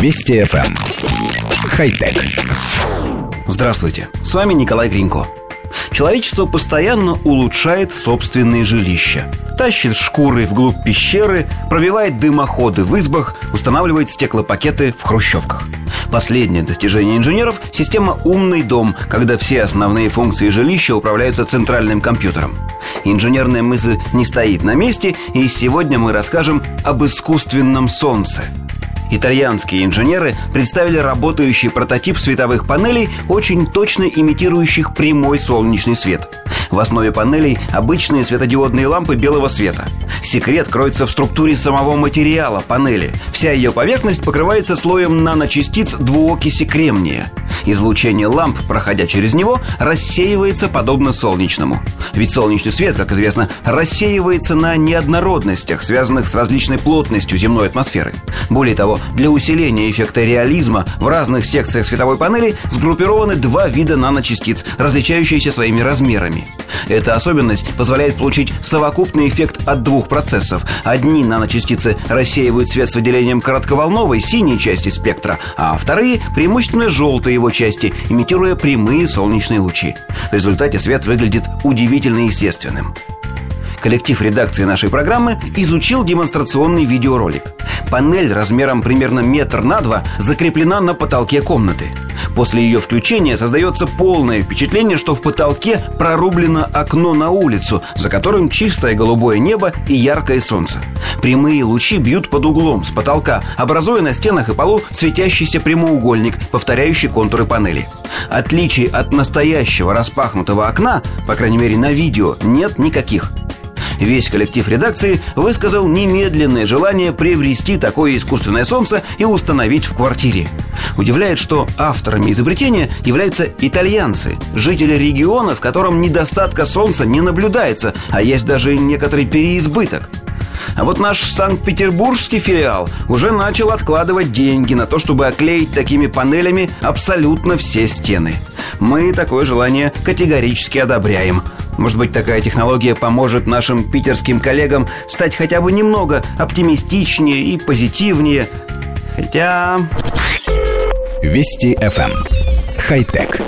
Вести FM. Эм. Хай-тек. Здравствуйте, с вами Николай Гринько. Человечество постоянно улучшает собственные жилища. Тащит шкуры вглубь пещеры, пробивает дымоходы в избах, устанавливает стеклопакеты в хрущевках. Последнее достижение инженеров – система «Умный дом», когда все основные функции жилища управляются центральным компьютером. Инженерная мысль не стоит на месте, и сегодня мы расскажем об искусственном солнце – Итальянские инженеры представили работающий прототип световых панелей, очень точно имитирующих прямой солнечный свет. В основе панелей обычные светодиодные лампы белого света. Секрет кроется в структуре самого материала панели. Вся ее поверхность покрывается слоем наночастиц двуокиси кремния. Излучение ламп, проходя через него, рассеивается подобно солнечному. Ведь солнечный свет, как известно, рассеивается на неоднородностях, связанных с различной плотностью земной атмосферы. Более того, для усиления эффекта реализма в разных секциях световой панели сгруппированы два вида наночастиц, различающиеся своими размерами. Эта особенность позволяет получить совокупный эффект от двух процессов. Одни наночастицы рассеивают свет с выделением коротковолновой синей части спектра, а вторые – преимущественно желтой его части, имитируя прямые солнечные лучи. В результате свет выглядит удивительно естественным. Коллектив редакции нашей программы изучил демонстрационный видеоролик. Панель размером примерно метр на два закреплена на потолке комнаты. После ее включения создается полное впечатление, что в потолке прорублено окно на улицу, за которым чистое голубое небо и яркое солнце. Прямые лучи бьют под углом с потолка, образуя на стенах и полу светящийся прямоугольник, повторяющий контуры панели. Отличий от настоящего распахнутого окна, по крайней мере на видео, нет никаких. Весь коллектив редакции высказал немедленное желание приобрести такое искусственное солнце и установить в квартире. Удивляет, что авторами изобретения являются итальянцы, жители региона, в котором недостатка солнца не наблюдается, а есть даже некоторый переизбыток. А вот наш санкт-петербургский филиал уже начал откладывать деньги на то, чтобы оклеить такими панелями абсолютно все стены. Мы такое желание категорически одобряем. Может быть, такая технология поможет нашим питерским коллегам стать хотя бы немного оптимистичнее и позитивнее. Хотя... Вести FM. Эм. Хай-тек.